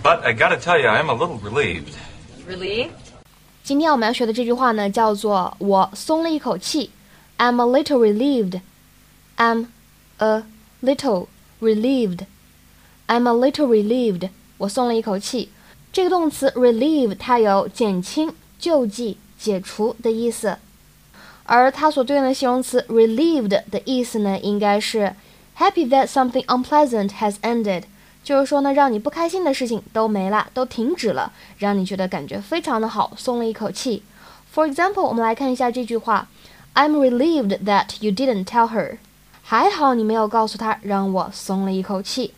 But I gotta tell you, I'm a little relieved. Relieved? 今天我们要学的这句话呢，叫做“我松了一口气”。I'm a little relieved. I'm a little relieved. I'm a little relieved. 我松了一口气。这个动词 relieve 它有减轻、救济、解除的意思，而它所对应的形容词 relieved 的意思呢，应该是 happy that something unpleasant has ended， 就是说呢，让你不开心的事情都没了，都停止了，让你觉得感觉非常的好，松了一口气。For example，我们来看一下这句话：I'm relieved that you didn't tell her。还好你没有告诉她，让我松了一口气。